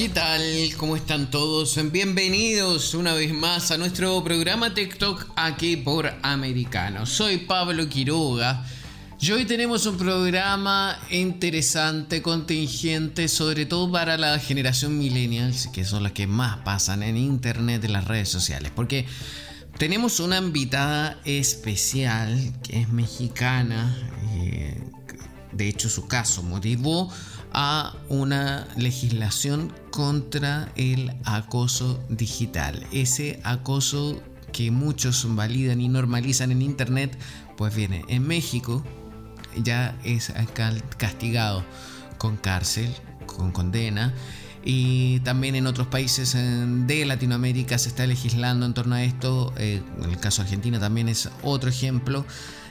¿Qué tal? ¿Cómo están todos? Bienvenidos una vez más a nuestro programa TikTok aquí por Americano. Soy Pablo Quiroga y hoy tenemos un programa interesante, contingente, sobre todo para la generación millennials, que son las que más pasan en internet, en las redes sociales. Porque tenemos una invitada especial que es mexicana. Eh, de hecho, su caso motivó a una legislación contra el acoso digital. Ese acoso que muchos validan y normalizan en Internet, pues viene en México, ya es castigado con cárcel, con condena. Y también en otros países de Latinoamérica se está legislando en torno a esto. Eh, el caso Argentina también es otro ejemplo.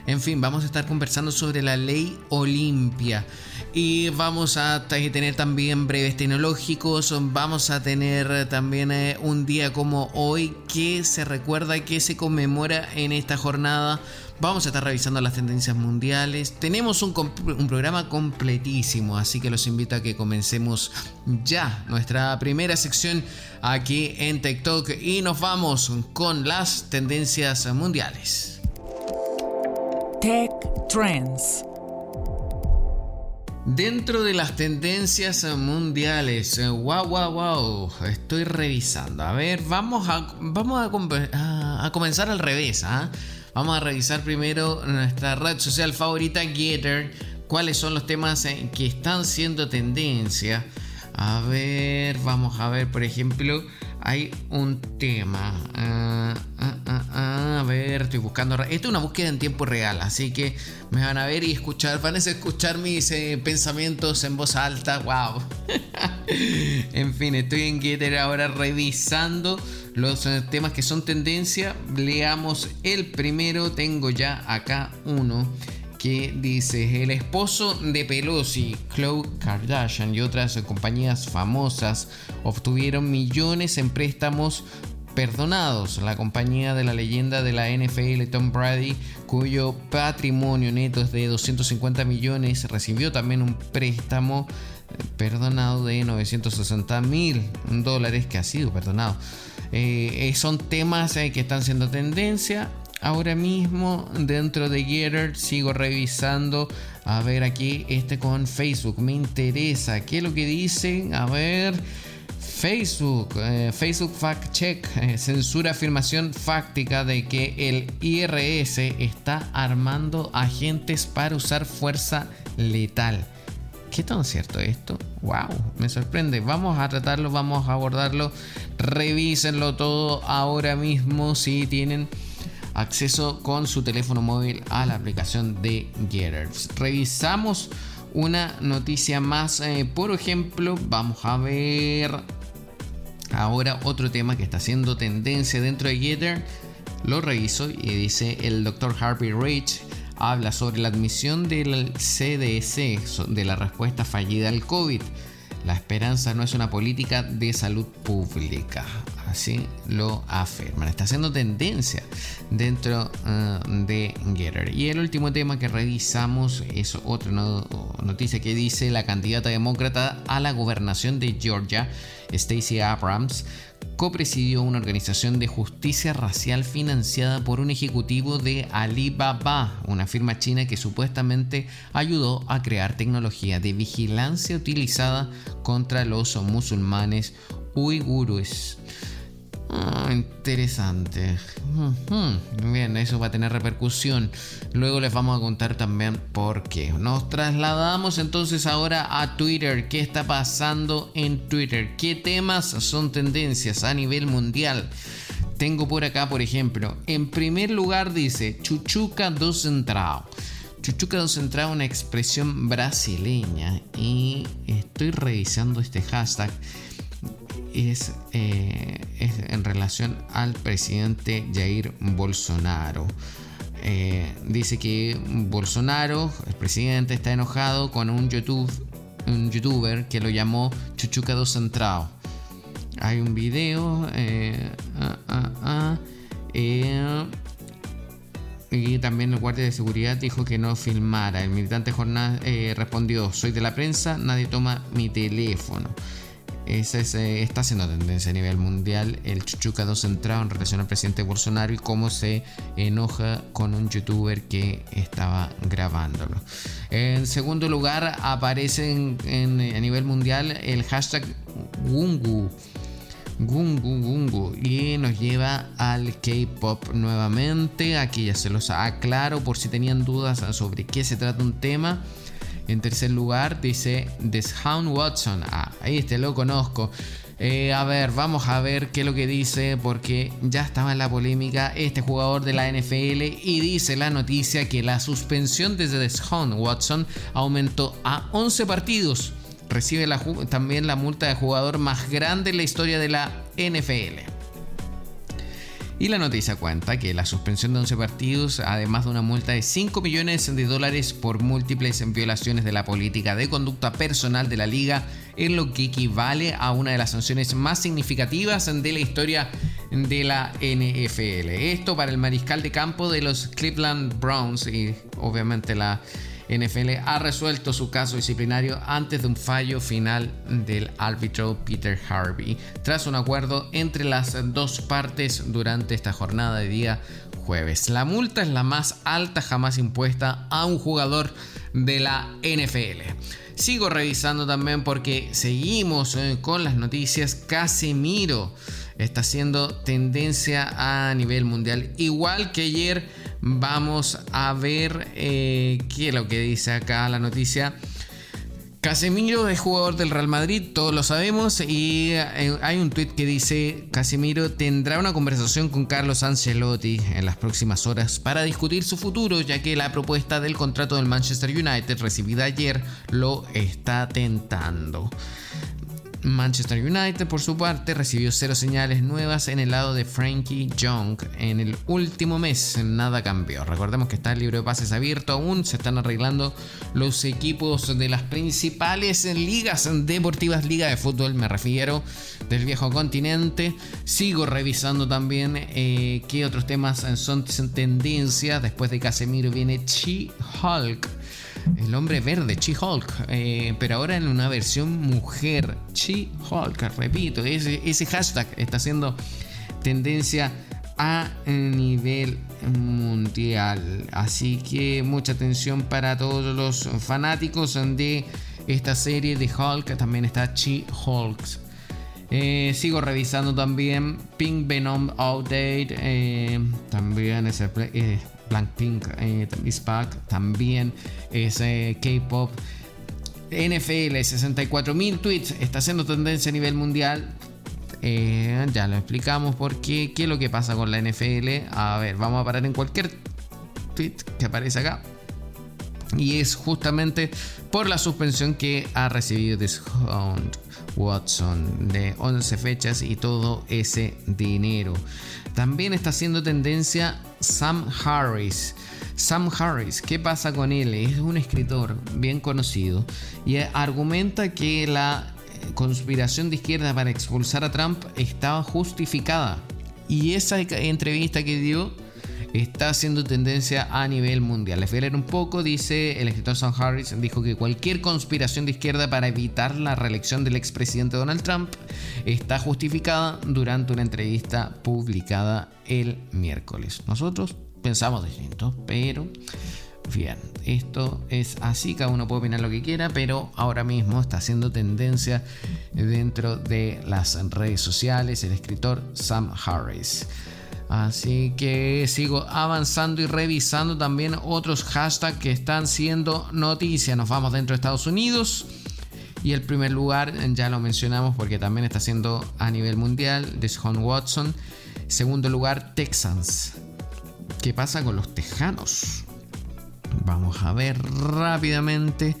En fin, vamos a estar conversando sobre la ley Olimpia. Y vamos a tener también breves tecnológicos. Vamos a tener también eh, un día como hoy que se recuerda que se conmemora en esta jornada. Vamos a estar revisando las tendencias mundiales. Tenemos un, un, programa completísimo, así que los invito a que comencemos ya nuestra primera sección aquí en TikTok y nos vamos con las tendencias mundiales. Tech Trends. Dentro de las tendencias mundiales, wow, wow, wow, estoy revisando. A ver, vamos a, vamos a, comenzar al revés. ¿ah? Vamos a revisar primero nuestra red social favorita, Getter. ¿Cuáles son los temas eh, que están siendo tendencia? A ver, vamos a ver, por ejemplo, hay un tema. Ah, ah, ah, a ver, estoy buscando. Esto es una búsqueda en tiempo real, así que me van a ver y escuchar. Van a escuchar mis eh, pensamientos en voz alta. ¡Wow! en fin, estoy en Getter ahora revisando los eh, temas que son tendencia. Leamos el primero. Tengo ya acá uno que dice el esposo de Pelosi, Khloe Kardashian y otras compañías famosas obtuvieron millones en préstamos perdonados. La compañía de la leyenda de la NFL Tom Brady, cuyo patrimonio neto es de 250 millones, recibió también un préstamo eh, perdonado de 960 mil dólares que ha sido perdonado. Eh, son temas que están siendo tendencia ahora mismo dentro de Getter sigo revisando. A ver aquí, este con Facebook. Me interesa. ¿Qué es lo que dicen? A ver. Facebook, eh, Facebook Fact Check, eh, censura afirmación fáctica de que el IRS está armando agentes para usar fuerza letal. ¿Qué tan cierto esto? ¡Wow! Me sorprende. Vamos a tratarlo, vamos a abordarlo. Revísenlo todo ahora mismo si tienen acceso con su teléfono móvil a la aplicación de Getters. Revisamos una noticia más. Eh, por ejemplo, vamos a ver ahora otro tema que está haciendo tendencia dentro de Getter. Lo reviso y dice el Dr. Harvey Rich habla sobre la admisión del CDC de la respuesta fallida al COVID. La esperanza no es una política de salud pública así lo afirman. Está haciendo tendencia dentro eh, de Getter. Y el último tema que revisamos es otra noticia que dice la candidata demócrata a la gobernación de Georgia, Stacey Abrams, copresidió una organización de justicia racial financiada por un ejecutivo de Alibaba, una firma china que supuestamente ayudó a crear tecnología de vigilancia utilizada contra los musulmanes uigures. Ah, interesante. Bien, eso va a tener repercusión. Luego les vamos a contar también por qué. Nos trasladamos entonces ahora a Twitter. ¿Qué está pasando en Twitter? ¿Qué temas son tendencias a nivel mundial? Tengo por acá, por ejemplo, en primer lugar dice Chuchuca do Central. Chuchuca do Central, una expresión brasileña. Y estoy revisando este hashtag es, eh, es en relación al presidente Jair Bolsonaro. Eh, dice que Bolsonaro, el presidente, está enojado con un, YouTube, un youtuber que lo llamó Chuchucado Central. Hay un video. Eh, ah, ah, ah, y también el guardia de seguridad dijo que no filmara. El militante jornal respondió: Soy de la prensa, nadie toma mi teléfono. Está siendo tendencia a nivel mundial el chuchucado centrado en relación al presidente Bolsonaro y cómo se enoja con un youtuber que estaba grabándolo. En segundo lugar aparece a nivel mundial el hashtag Gungu. Gungu Gungu y nos lleva al K-pop nuevamente. Aquí ya se los aclaro por si tenían dudas sobre qué se trata un tema. En tercer lugar dice Deshaun Watson. Ah, ahí este lo conozco. Eh, a ver, vamos a ver qué es lo que dice, porque ya estaba en la polémica este jugador de la NFL y dice la noticia que la suspensión desde Deshaun Watson aumentó a 11 partidos. Recibe también la multa de jugador más grande en la historia de la NFL. Y la noticia cuenta que la suspensión de 11 partidos, además de una multa de 5 millones de dólares por múltiples violaciones de la política de conducta personal de la liga, es lo que equivale a una de las sanciones más significativas de la historia de la NFL. Esto para el mariscal de campo de los Cleveland Browns y obviamente la NFL ha resuelto su caso disciplinario antes de un fallo final del árbitro Peter Harvey, tras un acuerdo entre las dos partes durante esta jornada de día jueves. La multa es la más alta jamás impuesta a un jugador de la NFL. Sigo revisando también porque seguimos eh, con las noticias. Casemiro está siendo tendencia a nivel mundial. Igual que ayer vamos a ver eh, qué es lo que dice acá la noticia. Casemiro es jugador del Real Madrid, todos lo sabemos, y eh, hay un tweet que dice Casemiro tendrá una conversación con Carlos Ancelotti en las próximas horas para discutir su futuro, ya que la propuesta del contrato del Manchester United recibida ayer lo está tentando. Manchester United, por su parte, recibió cero señales nuevas en el lado de Frankie Young. En el último mes nada cambió. Recordemos que está el libro de pases abierto aún, se están arreglando los equipos de las principales ligas deportivas, liga de fútbol me refiero, del viejo continente. Sigo revisando también eh, qué otros temas son tendencia. Después de Casemiro viene Chi-Hulk el hombre verde, She-Hulk, eh, pero ahora en una versión mujer, She-Hulk, repito, ese, hashtag está haciendo tendencia a nivel mundial. Así que mucha atención para todos los fanáticos de esta serie de Hulk. También está She-Hulk. Eh, sigo revisando también Pink Venom Outdate. Eh, también ese Blackpink eh, is también es eh, K-pop. NFL, 64.000 tweets, está haciendo tendencia a nivel mundial. Eh, ya lo explicamos por qué, qué es lo que pasa con la NFL. A ver, vamos a parar en cualquier tweet que aparece acá. Y es justamente por la suspensión que ha recibido Deshaun Watson de 11 fechas y todo ese dinero. También está haciendo tendencia Sam Harris. Sam Harris, ¿qué pasa con él? Es un escritor bien conocido y argumenta que la conspiración de izquierda para expulsar a Trump estaba justificada. Y esa entrevista que dio está haciendo tendencia a nivel mundial. Les voy a leer un poco, dice el escritor Sam Harris, dijo que cualquier conspiración de izquierda para evitar la reelección del expresidente Donald Trump está justificada durante una entrevista publicada el miércoles. Nosotros pensamos distinto, pero bien, esto es así, cada uno puede opinar lo que quiera, pero ahora mismo está haciendo tendencia dentro de las redes sociales el escritor Sam Harris. Así que sigo avanzando y revisando también otros hashtags que están siendo noticia. Nos vamos dentro de Estados Unidos. Y el primer lugar, ya lo mencionamos porque también está siendo a nivel mundial, Deshaun Watson. Segundo lugar, Texans. ¿Qué pasa con los Tejanos? Vamos a ver rápidamente.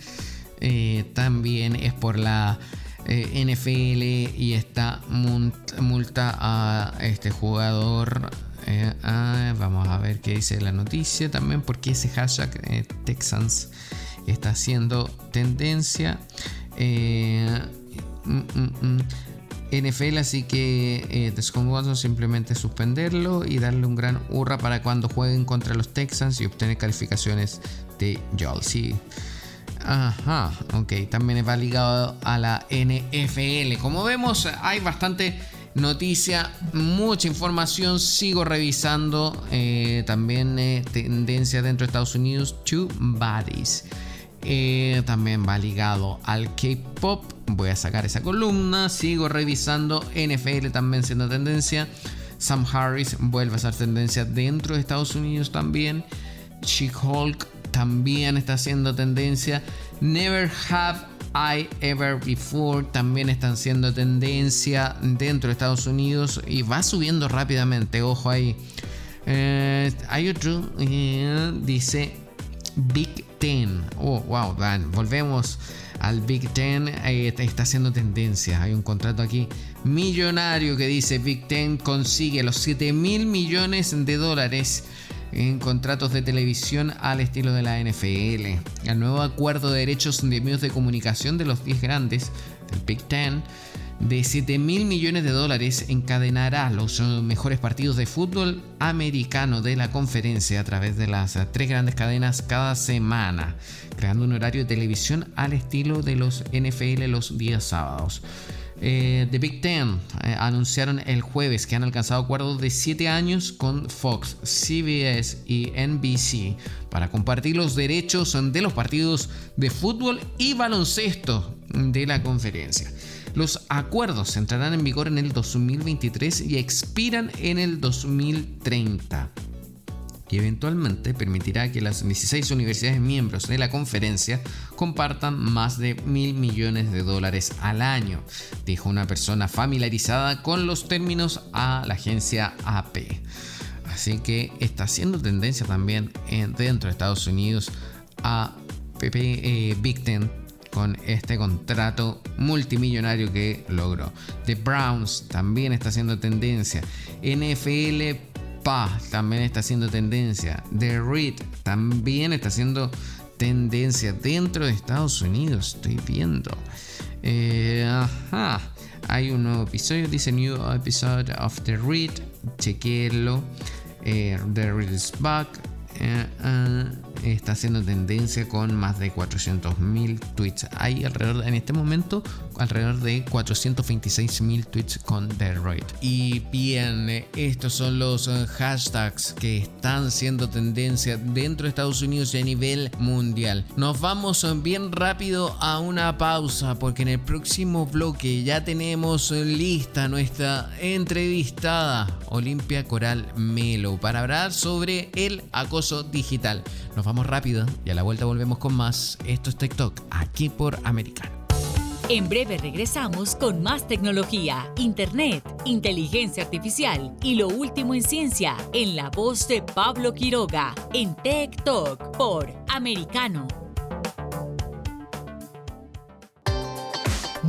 Eh, también es por la eh, NFL y esta multa a este jugador. Eh, vamos a ver qué dice la noticia también, porque ese hashtag Texans está haciendo tendencia. Mm, mm, mm. NFL, así que eh, simplemente suspenderlo y darle un gran hurra para cuando jueguen contra los Texans y obtener calificaciones de Jolsey. Ajá, ok, también va ligado a la NFL. Como vemos, hay bastante noticia, mucha información. Sigo revisando eh, también eh, tendencia dentro de Estados Unidos. Two bodies. Eh, también va ligado al K-pop. Voy a sacar esa columna. Sigo revisando NFL también siendo tendencia. Sam Harris vuelve a ser tendencia dentro de Estados Unidos también. She-Hulk también está siendo tendencia. Never Have I Ever Before también están siendo tendencia dentro de Estados Unidos y va subiendo rápidamente. Ojo ahí. Eh, hay otro, eh, dice Big Ten. Oh, wow, Dan. Volvemos al Big Ten. está haciendo tendencia. Hay un contrato aquí millonario que dice Big Ten consigue los 7 mil millones de dólares en contratos de televisión al estilo de la NFL. El nuevo acuerdo de derechos de medios de comunicación de los 10 grandes del Big Ten de 7 mil millones de dólares encadenará los mejores partidos de fútbol americano de la conferencia a través de las tres grandes cadenas cada semana, creando un horario de televisión al estilo de los NFL los días sábados. The eh, Big Ten eh, anunciaron el jueves que han alcanzado acuerdos de 7 años con Fox, CBS y NBC para compartir los derechos de los partidos de fútbol y baloncesto de la conferencia. Los acuerdos entrarán en vigor en el 2023 y expiran en el 2030 y eventualmente permitirá que las 16 universidades miembros de la conferencia compartan más de mil millones de dólares al año, dijo una persona familiarizada con los términos a la agencia AP. Así que está haciendo tendencia también dentro de Estados Unidos a PP eh, con este contrato multimillonario que logró. The Browns también está haciendo tendencia. NFL PA también está haciendo tendencia. The Read también está haciendo tendencia dentro de Estados Unidos. Estoy viendo. Eh, ajá. Hay un nuevo episodio, dice New Episode of The Read. Chequenlo. Eh, the Read is back. Eh, está haciendo tendencia con más de 400.000 tweets. Hay alrededor, en este momento, alrededor de 426.000 tweets con Detroit. Y bien, estos son los eh, hashtags que están siendo tendencia dentro de Estados Unidos y a nivel mundial. Nos vamos bien rápido a una pausa porque en el próximo bloque ya tenemos lista nuestra entrevistada Olimpia Coral Melo para hablar sobre el acoso digital. Nos vamos rápido y a la vuelta volvemos con más. Esto es TikTok, aquí por Americano. En breve regresamos con más tecnología, internet, inteligencia artificial y lo último en ciencia en la voz de Pablo Quiroga en Tech Talk por Americano.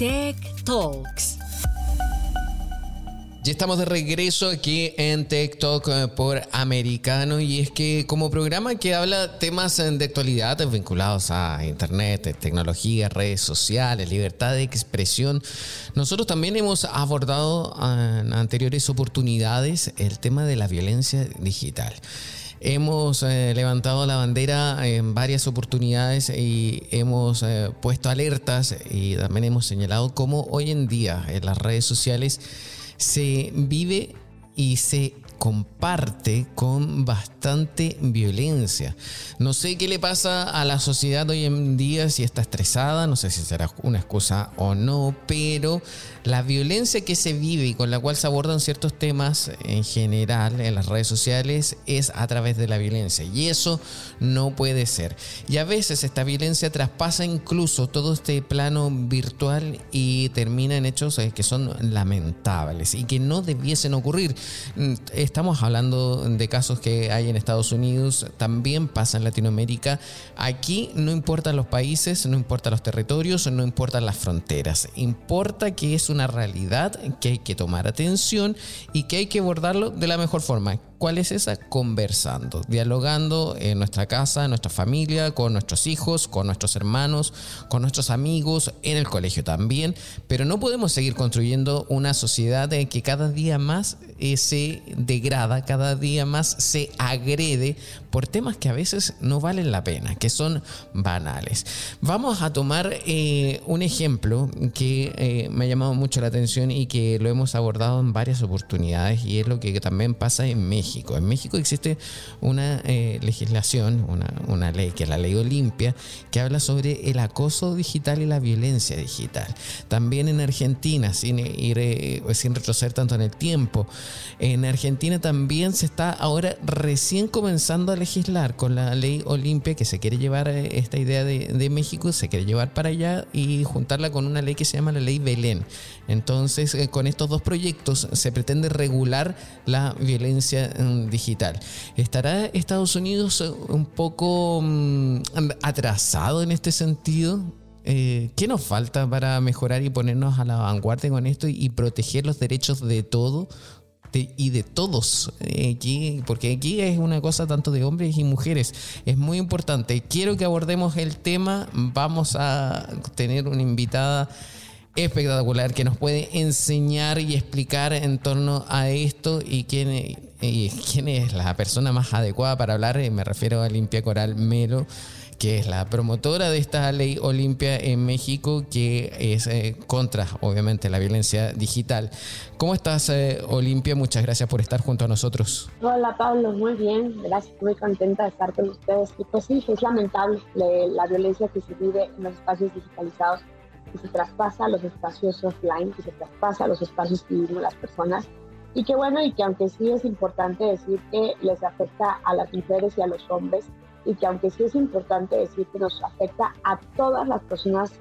Tech Talks. Ya estamos de regreso aquí en TikTok eh, por Americano y es que como programa que habla temas eh, de actualidad vinculados a Internet, tecnología, redes sociales, libertad de expresión, nosotros también hemos abordado en anteriores oportunidades el tema de la violencia digital. Hemos eh, levantado la bandera en varias oportunidades y hemos puesto alertas y también hemos señalado cómo hoy en día en las redes sociales se vive y se comparte con bastante violencia. No sé qué le pasa a la sociedad hoy en día, si está estresada, no sé si será una excusa o no, pero la violencia que se vive y con la cual se abordan ciertos temas en general en las redes sociales es a través de la violencia y eso no puede ser. Y a veces esta violencia traspasa incluso todo este plano virtual y termina en hechos eh, que son lamentables y que no debiesen ocurrir. Mm, estamos hablando de casos que hay en Estados Unidos, también pasa en Latinoamérica. Aquí no importan los países, no importan los territorios, no importan las fronteras. Importa que es una realidad que hay que tomar atención y que hay que abordarlo de la mejor forma. ¿Cuál es esa? Conversando, dialogando en nuestra casa, en nuestra familia, con nuestros hijos, con nuestros hermanos, con nuestros amigos, en el colegio también. Pero no podemos seguir construyendo una sociedad en que cada día más eh, se degrada, cada día más se agrede por temas que a veces no valen la pena, que son banales. Vamos a tomar eh, un ejemplo que eh, me ha llamado mucho la atención y que lo hemos abordado en varias oportunidades y es lo que también pasa en México. En México existe una eh, legislación, una, ley que es la ley Olimpia, que habla sobre el acoso digital y la violencia digital. También en Argentina, sin ir sin retroceder tanto en el tiempo, en Argentina también se está ahora recién comenzando a legislar con la ley Olimpia que se quiere llevar eh, esta idea de, México, se quiere llevar para allá y juntarla con una ley que se llama la ley Belén. Entonces, eh, con estos dos proyectos se pretende regular la violencia digital. ¿Estará Estados Unidos eh, un poco mm, atrasado en este sentido? ¿Qué nos falta para mejorar y ponernos a la vanguardia con esto y proteger los derechos de todo y de todos eh, aquí, porque aquí es una cosa tanto de hombres y mujeres. Es muy importante. Quiero que abordemos el tema. Vamos a tener una invitada espectacular que nos puede enseñar y explicar en torno a esto y quién, y quién es la persona más adecuada para hablar. Eh, me refiero a Limpia Coral Melo que es la promotora de esta ley Olimpia en México, que es eh, contra, obviamente, la violencia digital. ¿Cómo estás, eh, Olimpia? Muchas gracias por estar junto a nosotros. Hola, Pablo, muy bien, gracias, muy contenta de estar con ustedes. Y pues sí, es lamentable la violencia que se vive en los espacios digitalizados, que se traspasa a los espacios offline, que se traspasa a los espacios que vivimos las personas. Y que bueno, y que aunque sí es importante decir que les afecta a las mujeres y a los hombres, y que aunque sí es importante decir que nos afecta a todas las personas,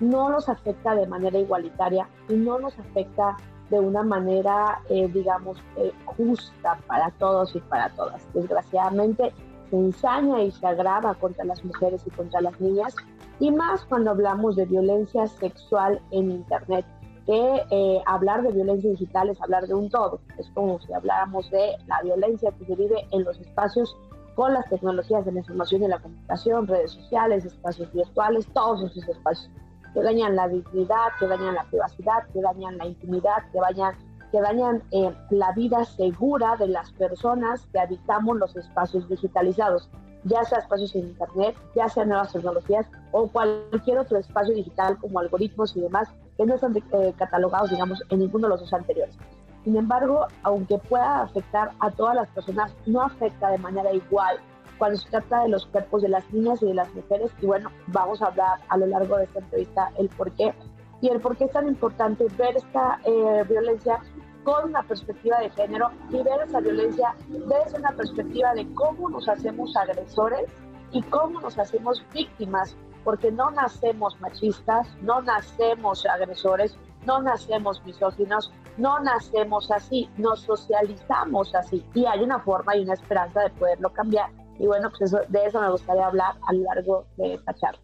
no nos afecta de manera igualitaria y no nos afecta de una manera, eh, digamos, eh, justa para todos y para todas. Desgraciadamente se ensaña y se agrava contra las mujeres y contra las niñas, y más cuando hablamos de violencia sexual en Internet que eh, hablar de violencia digital es hablar de un todo. Es como si habláramos de la violencia que se vive en los espacios con las tecnologías de la información y la comunicación, redes sociales, espacios virtuales, todos esos espacios que dañan la dignidad, que dañan la privacidad, que dañan la intimidad, que dañan que dañan eh, la vida segura de las personas que habitamos los espacios digitalizados, ya sea espacios en Internet, ya sea nuevas tecnologías o cualquier otro espacio digital como algoritmos y demás que no están eh, catalogados, digamos, en ninguno de los dos anteriores. Sin embargo, aunque pueda afectar a todas las personas, no afecta de manera igual cuando se trata de los cuerpos de las niñas y de las mujeres. Y bueno, vamos a hablar a lo largo de esta entrevista el por qué y el por qué es tan importante ver esta eh, violencia con una perspectiva de género y ver esa violencia desde una perspectiva de cómo nos hacemos agresores y cómo nos hacemos víctimas, porque no nacemos machistas, no nacemos agresores, no nacemos misóginos, no nacemos así, nos socializamos así y hay una forma y una esperanza de poderlo cambiar. Y bueno, pues de eso me gustaría hablar a lo largo de esta charla.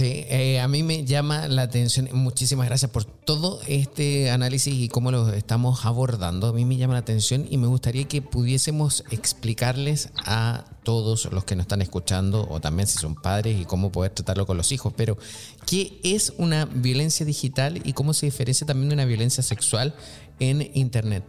Sí, eh, a mí me llama la atención, muchísimas gracias por todo este análisis y cómo lo estamos abordando. A mí me llama la atención y me gustaría que pudiésemos explicarles a todos los que nos están escuchando o también si son padres y cómo poder tratarlo con los hijos, pero ¿qué es una violencia digital y cómo se diferencia también de una violencia sexual en Internet?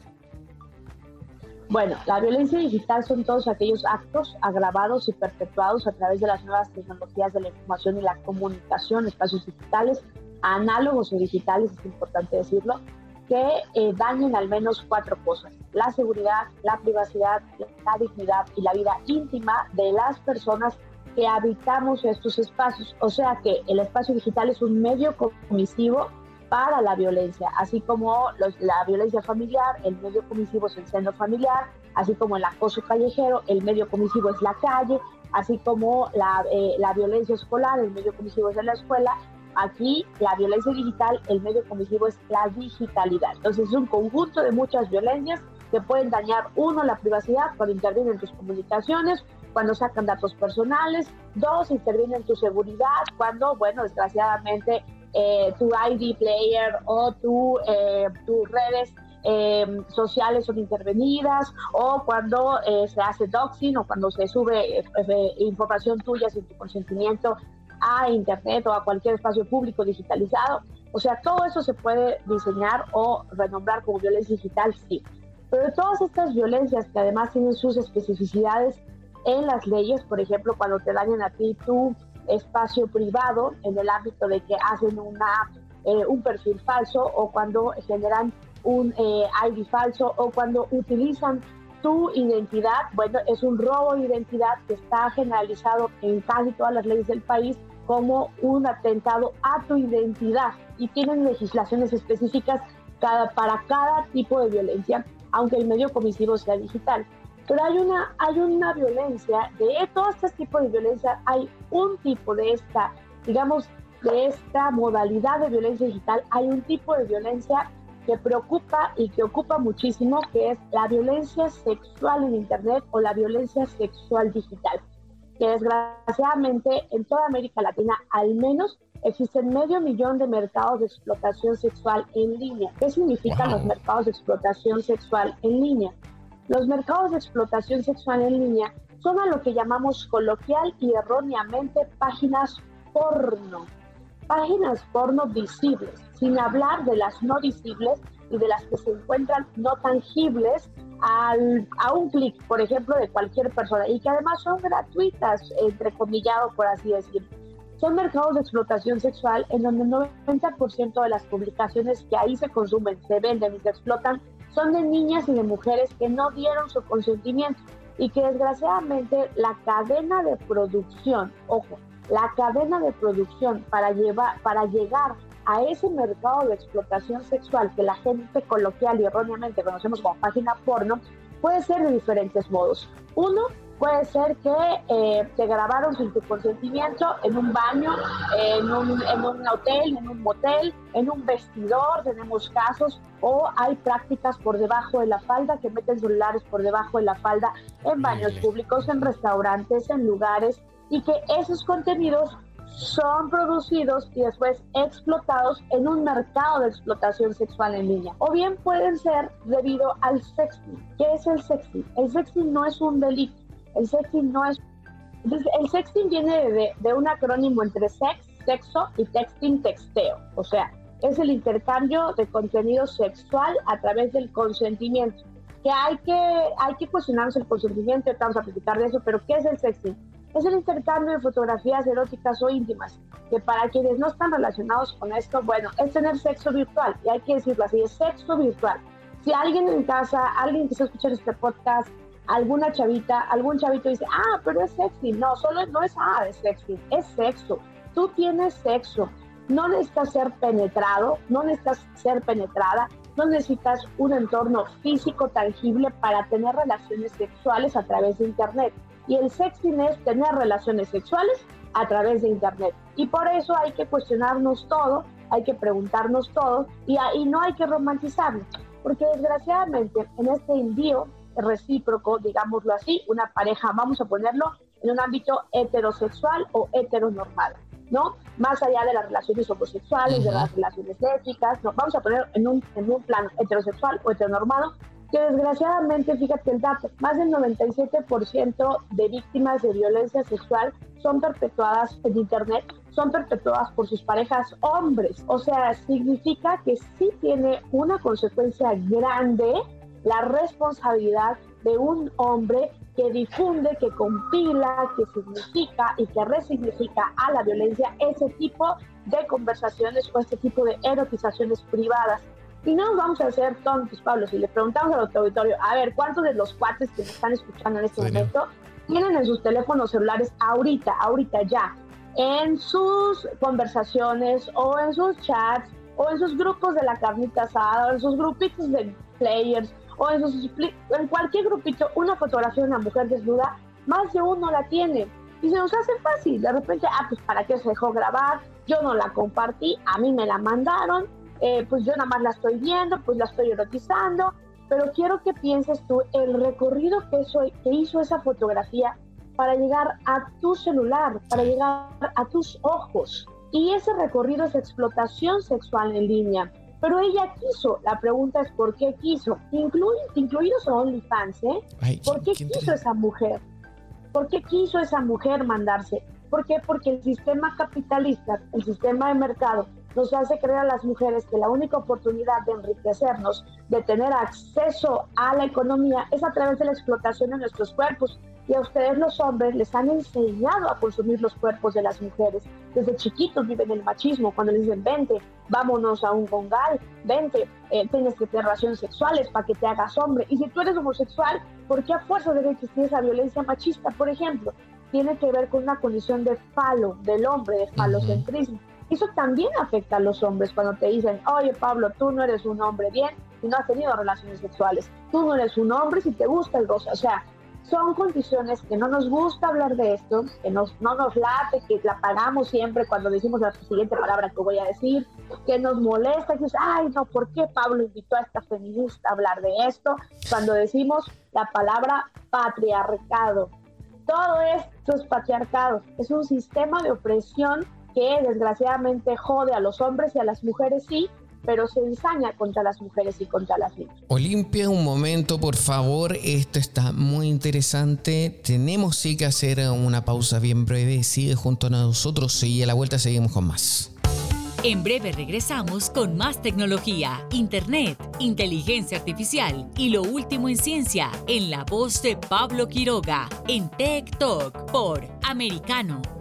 Bueno, la violencia digital son todos aquellos actos agravados y perpetuados a través de las nuevas tecnologías de la información y la comunicación, espacios digitales, análogos o digitales, es importante decirlo, que eh, dañen al menos cuatro cosas. La seguridad, la privacidad, la dignidad y la vida íntima de las personas que habitamos estos espacios. O sea que el espacio digital es un medio comisivo para la violencia, así como la violencia familiar, el medio comisivo es el seno familiar, así como el acoso callejero, el medio comisivo es la calle, así como la, eh, la violencia escolar, el medio comisivo es en la escuela. Aquí la violencia digital, el medio comisivo es la digitalidad. Entonces es un conjunto de muchas violencias que pueden dañar, uno, la privacidad cuando intervienen tus comunicaciones, cuando sacan datos personales, dos, intervienen tu seguridad, cuando, bueno, desgraciadamente eh, tu ID player o tu, eh, tus redes eh, sociales son intervenidas o cuando se hace doxing o cuando se sube información tuya sin tu consentimiento a internet o a cualquier espacio público digitalizado. O sea, todo eso se puede diseñar o renombrar como violencia digital, sí. Pero todas estas violencias que además tienen sus especificidades en las leyes, por ejemplo, cuando te dañan a ti tu espacio privado en el ámbito de que hacen una, eh, un perfil falso o cuando generan un eh, ID falso o cuando utilizan tu identidad, bueno, es un robo de identidad que está generalizado en casi todas las leyes del país como un atentado a tu identidad y tienen legislaciones específicas cada, para cada tipo de violencia, aunque el medio comisivo sea digital. Pero hay una, hay una violencia, de todos estos tipos de violencia, hay un tipo de esta, digamos, de esta modalidad de violencia digital, hay un tipo de violencia que preocupa y que ocupa muchísimo, que es la violencia sexual en Internet o la violencia sexual digital, que desgraciadamente en toda América Latina al menos existen medio millón de mercados de explotación sexual en línea. ¿Qué significan los mercados de explotación sexual en línea? Los mercados de explotación sexual en línea son a lo que llamamos coloquial y erróneamente páginas porno. Páginas porno visibles, sin hablar de las no visibles y de las que se encuentran no tangibles al, a un clic, por ejemplo, de cualquier persona y que además son gratuitas, entrecomillado por así decir. Son mercados de explotación sexual en donde el 90% de las publicaciones que ahí se consumen, se venden y se explotan son de niñas y de mujeres que no dieron su consentimiento y que desgraciadamente la cadena de producción, ojo, la cadena de producción para, llevar, para llegar a ese mercado de explotación sexual que la gente coloquial y erróneamente conocemos como página porno, puede ser de diferentes modos. Uno, Puede ser que eh, te grabaron sin tu consentimiento en un baño, en un, en un hotel, en un motel, en un vestidor, tenemos casos, o hay prácticas por debajo de la falda que meten celulares por debajo de la falda en baños públicos, en restaurantes, en lugares, y que esos contenidos son producidos y después explotados en un mercado de explotación sexual en línea. O bien pueden ser debido al sexting. ¿Qué es el sexting? El sexting no es un delito el sexting no es... el sexting viene de, un acrónimo entre sex, sexo y texting, texteo. O sea, es el intercambio de contenido sexual a través del consentimiento. Que hay que, hay que cuestionarnos el consentimiento, vamos a platicar de eso, pero ¿qué es el sexting? Es el intercambio de fotografías eróticas o íntimas, que para quienes no están relacionados con esto, bueno, es tener sexo virtual, y hay que decirlo así, es sexo virtual. Si alguien en casa, alguien que está escuchando este podcast, alguna chavita, algún chavito dice, ah, pero es sexy. No, solo no es, ah, es sexy, es sexo. Tú tienes sexo. No necesitas ser penetrado, no necesitas ser penetrada, no necesitas un entorno físico tangible para tener relaciones sexuales a través de Internet. Y el sexting es tener relaciones sexuales a través de Internet. Y por eso hay que cuestionarnos todo, hay que preguntarnos todo y, y no hay que romantizarlo. Porque desgraciadamente en este envío recíproco, digámoslo así, una pareja, vamos a ponerlo en un ámbito heterosexual o heteronormal, ¿no? Más allá de las relaciones homosexuales, de las relaciones lésbicas, ¿no? Vamos a poner en un, en un plano heterosexual o heteronormado, que desgraciadamente, fíjate el dato, más del 97% de víctimas de violencia sexual son perpetuadas en Internet, son perpetuadas por sus parejas hombres. O sea, significa que sí tiene una consecuencia grande la responsabilidad de un hombre que difunde, que compila, que significa y que resignifica a la violencia ese tipo de conversaciones o este tipo de erotizaciones privadas. Y no nos vamos a hacer tontos, Pablo, si le preguntamos al auditorio, a ver, ¿cuántos de los cuates que me están escuchando en este momento tienen en sus teléfonos celulares ahorita, ahorita ya, en sus conversaciones o en sus chats o en sus grupos de la carnita asada o en sus grupitos de players en, cualquier grupito una fotografía de una mujer desnuda, más de uno la tiene. Y se nos hace fácil. De repente, ah, pues para qué se dejó grabar, yo no la compartí, a mí me la mandaron, eh, pues yo nada más la estoy viendo, pues la estoy erotizando. Pero quiero que pienses tú el recorrido que, que hizo esa fotografía para llegar a tu celular, para llegar a tus ojos. Y ese recorrido es explotación sexual en línea. Pero ella quiso. La pregunta es por qué quiso. Inclu incluidos OnlyFans, ¿eh? ¿Por qué quiso esa mujer? ¿Por qué quiso esa mujer mandarse? ¿Por qué? Porque el sistema capitalista, el sistema de mercado, nos hace creer a las mujeres que la única oportunidad de enriquecernos, de tener acceso a la economía, es a través de la explotación de nuestros cuerpos. Y a ustedes los hombres les han enseñado a consumir los cuerpos de las mujeres. Desde chiquitos viven el machismo, cuando les dicen, vente, vámonos a un congal, vente, eh, tienes que tener relaciones sexuales para que te hagas hombre. Y si tú eres homosexual, ¿por qué a fuerza debe existir esa violencia machista, por ejemplo? Tiene que ver con una condición de falo, del hombre, de falocentrismo. Eso también afecta a los hombres cuando te dicen, oye Pablo, tú no eres un hombre bien y no has tenido relaciones sexuales. Tú no eres un hombre si te gusta el rosa. O sea, son condiciones que no nos gusta hablar de esto, que nos, no nos late, que la pagamos siempre cuando decimos la siguiente palabra que voy a decir, que nos molesta, que es, ay, no, ¿por qué Pablo invitó a esta feminista a hablar de esto? Cuando decimos la palabra patriarcado. Todo esto es patriarcado, es un sistema de opresión que desgraciadamente jode a los hombres y a las mujeres sí, pero se ensaña contra las mujeres y contra las niñas. Olimpia, un momento, por favor. Esto está muy interesante. Tenemos sí que hacer una pausa bien breve. Sigue junto a nosotros y a la vuelta seguimos con más. En breve regresamos con más tecnología, internet, inteligencia artificial y lo último en ciencia en la voz de Pablo Quiroga en Tech Talk por Americano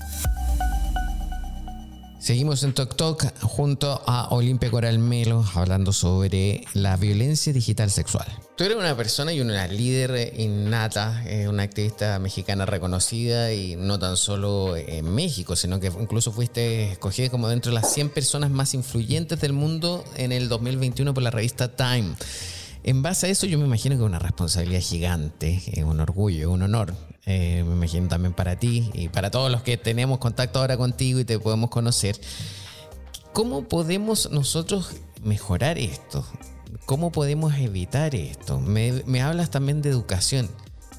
Seguimos en Talk Talk junto a Olimpia Coral Melo hablando sobre la violencia digital sexual. Tú eres una persona y una líder innata, eh, una activista mexicana reconocida y no tan solo en México, sino que incluso fuiste escogida como dentro de las 100 personas más influyentes del mundo en el 2021 por la revista Time. En base a eso yo me imagino que es una responsabilidad gigante, es un orgullo, un honor. Eh, me imagino también para ti y para todos los que tenemos contacto ahora contigo y te podemos conocer. ¿Cómo podemos nosotros mejorar esto? ¿Cómo podemos evitar esto? Me, hablas también de educación.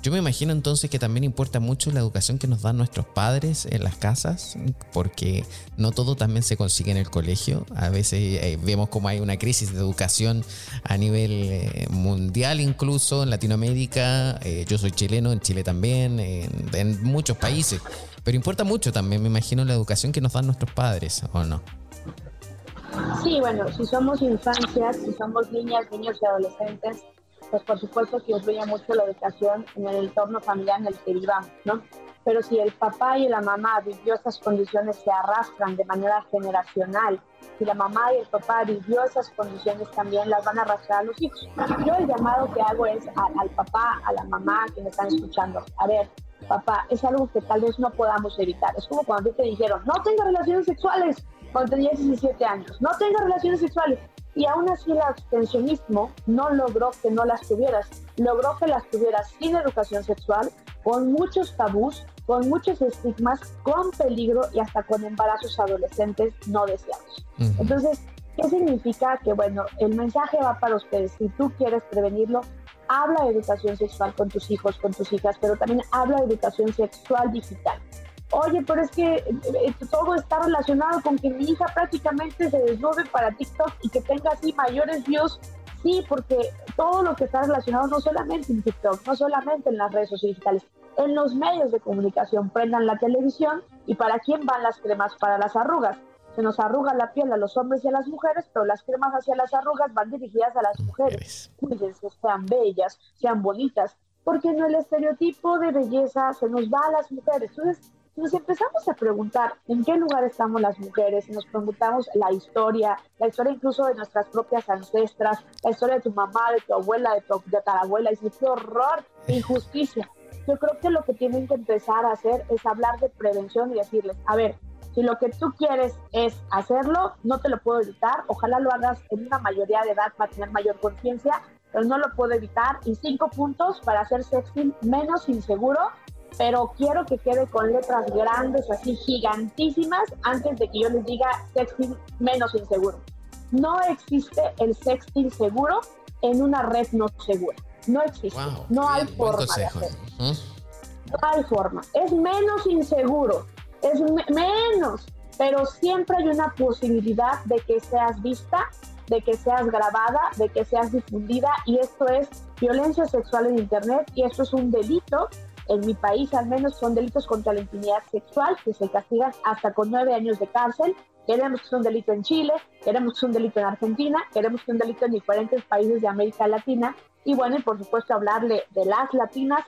Yo me imagino entonces que también importa mucho la educación que nos dan nuestros padres en las casas, porque no todo también se consigue en el colegio. A veces eh, vemos como hay una crisis de educación a nivel eh, mundial, incluso en Latinoamérica. Eh, yo soy chileno, en Chile también, en muchos países. Pero importa mucho también, me imagino, la educación que nos dan nuestros padres, ¿o no? Sí, bueno, si somos infancias, si somos niñas, niños y adolescentes, pues por supuesto que influye mucho la educación en el entorno familiar en el que vivamos, ¿no? Pero si el papá y la mamá vivió esas condiciones se arrastran de manera generacional, si la mamá y el papá vivió esas condiciones también las van a arrastrar a los hijos. Yo el llamado que hago es al papá, a la mamá que me están escuchando. A ver, papá, es algo que tal vez no podamos evitar. Es como cuando te dijeron, no tengas relaciones sexuales cuando tenías 17 años, no tengas relaciones sexuales. Y aún así el abstencionismo no logró que no las tuvieras, logró que las tuvieras sin educación sexual, con muchos tabús, con muchos estigmas, con peligro y hasta con embarazos adolescentes no deseados. Entonces, ¿qué significa? Que bueno, el mensaje va para ustedes. Si tú quieres prevenirlo, habla de educación sexual con tus hijos, con tus hijas, pero también habla de educación sexual digital oye, pero es que eh, eh, todo está relacionado con que mi hija prácticamente se desnude para TikTok y que tenga así mayores views. Sí, porque todo lo que está relacionado no solamente en TikTok, no solamente en las redes sociales digitales, en los medios de comunicación, prendan la televisión y para quién van las cremas para las arrugas. Se nos arruga la piel a los hombres y a las mujeres, pero las cremas hacia las arrugas van dirigidas a las mujeres. Cuídense, sean bellas, sean bonitas, porque no el estereotipo de belleza se nos va a las mujeres. Entonces, nos empezamos a preguntar en qué lugar estamos las mujeres, nos preguntamos la historia, la historia incluso de nuestras propias ancestras, la historia de tu mamá, de tu abuela, de tu tatarabuela, y dices, qué horror, injusticia. Yo creo que lo que tienen que empezar a hacer es hablar de prevención y decirles, a ver, si lo que tú quieres es hacerlo, no te lo puedo evitar, ojalá lo hagas en una mayoría de edad para tener mayor conciencia, pero no lo puedo evitar. Y cinco puntos para hacer sexting menos inseguro pero quiero que quede con letras grandes, así gigantísimas, antes de que yo les diga sexting menos inseguro. No existe el sexting seguro en una red no segura. No existe. no hay forma de hacerlo. No hay forma. Es menos inseguro. Es menos. Pero siempre hay una posibilidad de que seas vista, de que seas grabada, de que seas difundida. Y esto es violencia sexual en Internet y esto es un delito en mi país al menos son delitos contra la intimidad sexual que se castigan hasta con nueve años de cárcel. Queremos que sea un delito en Chile, queremos que sea un delito en Argentina, queremos que sea un delito en diferentes países de América Latina y bueno, y por supuesto hablarle de las latinas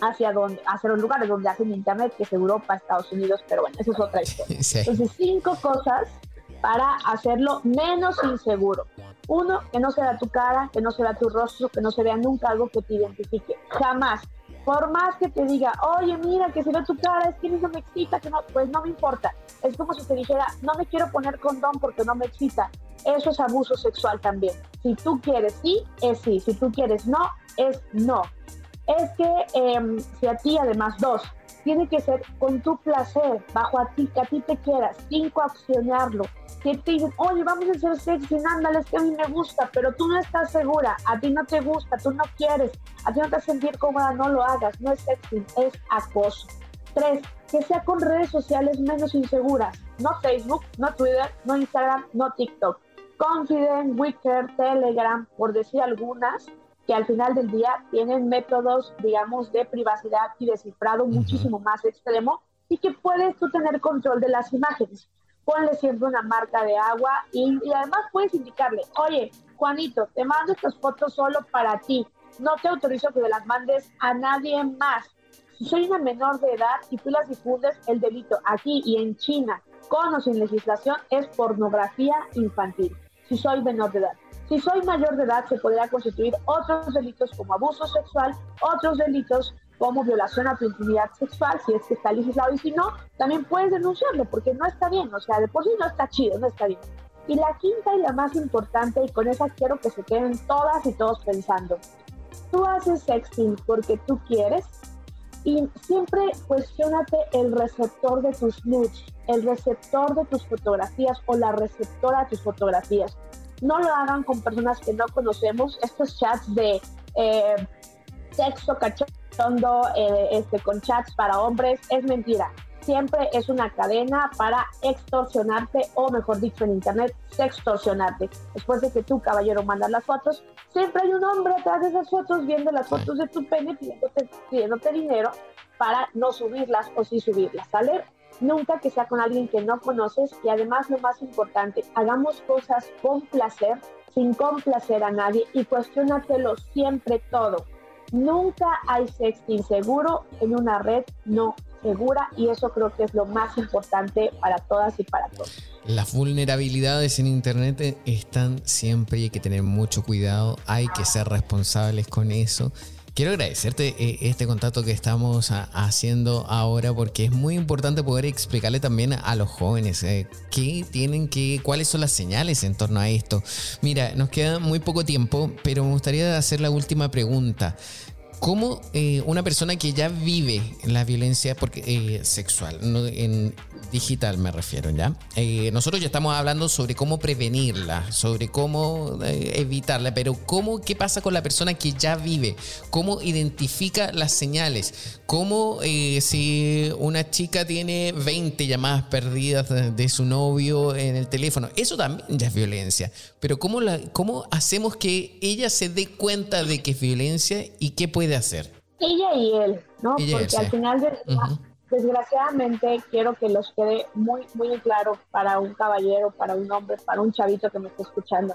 hacia, donde, hacia los lugares donde hacen internet, que es Europa, Estados Unidos, pero bueno, eso es otra historia. Entonces, cinco cosas para hacerlo menos inseguro. Uno, que no se vea tu cara, que no se vea tu rostro, que no se vea nunca algo que te identifique. Jamás Por más que te diga, oye, mira, que se ve tu cara, es que no me excita, que no, pues no me importa. Es como si te dijera, no me quiero poner condón porque no me excita. Eso es abuso sexual también. Si tú quieres sí, es sí. Si tú quieres no, es no. Es que em, si a ti, además, dos, tiene que ser con tu placer, bajo a ti, que a ti te quieras, sin coaccionarlo. Que te dicen, oye, vamos a hacer sexy, ándale, es que a mí me gusta, pero tú no estás segura, a ti no te gusta, tú no quieres, a ti no te hace sentir cómoda, no lo hagas, no es sexy, es acoso. Tres, que sea con redes sociales menos inseguras, no Facebook, no Twitter, no Instagram, no TikTok. Confident, Wicker, Telegram, por decir algunas, que al final del día tienen métodos, digamos, de privacidad y descifrado muchísimo más extremo y que puedes tú tener control de las imágenes. Ponle siempre una marca de agua y, y además puedes indicarle, oye, Juanito, te mando estas fotos solo para ti. No te autorizo que las mandes a nadie más. Si soy una menor de edad y tú las difundes, el delito aquí y en China, con o sin legislación, es pornografía infantil. Si soy menor de edad. Si soy mayor de edad, se podría constituir otros delitos como abuso sexual, otros delitos como violación a tu intimidad sexual, si es que está legislado, y si no, también puedes denunciarlo, porque no está bien, o sea, de por sí no está chido, no está bien. Y la quinta y la más importante, y con esa quiero que se queden todas y todos pensando, tú haces sexting porque tú quieres, y siempre cuestionate el receptor de tus nudes, el receptor de tus fotografías o la receptora de tus fotografías no lo hagan con personas que no conocemos. Estos chats de eh, sexo cachondo, eh, este, con chats para hombres, es mentira. Siempre es una cadena para extorsionarte, o mejor dicho en internet, sextorsionarte. Después de que tu caballero manda las fotos, siempre hay un hombre atrás de esas fotos viendo las fotos de tu pene pidiéndote, pidiéndote dinero para no subirlas o sí subirlas, ¿sale? nunca que sea con alguien que no conoces y además lo más importante, hagamos cosas con placer, sin complacer a nadie y cuestionatelo siempre todo. Nunca hay sexting seguro en una red no segura y eso creo que es lo más importante para todas y para todos. Las vulnerabilidades en Internet están siempre y hay que tener mucho cuidado, hay que ser responsables con eso. Quiero agradecerte eh, este contacto que estamos haciendo ahora porque es muy importante poder explicarle también a los jóvenes eh, qué tienen que, cuáles son las señales en torno a esto. Mira, nos queda muy poco tiempo, pero me gustaría hacer la última pregunta. ¿Cómo eh, una persona que ya vive la violencia porque, sexual, en, digital me refiero, ¿ya? Eh, nosotros ya estamos hablando sobre cómo prevenirla, sobre cómo eh, evitarla, pero ¿cómo, qué pasa con la persona que ya vive? ¿Cómo identifica las señales? ¿Cómo eh, si una chica tiene 20 llamadas perdidas de, su novio en el teléfono? Eso también ya es violencia, pero ¿cómo, cómo hacemos que ella se dé cuenta de que es violencia y qué puede hacer? Ella y él, ¿no? Porque al final de desgraciadamente quiero que los quede muy, muy claro para un caballero, para un hombre, para un chavito que me esté escuchando.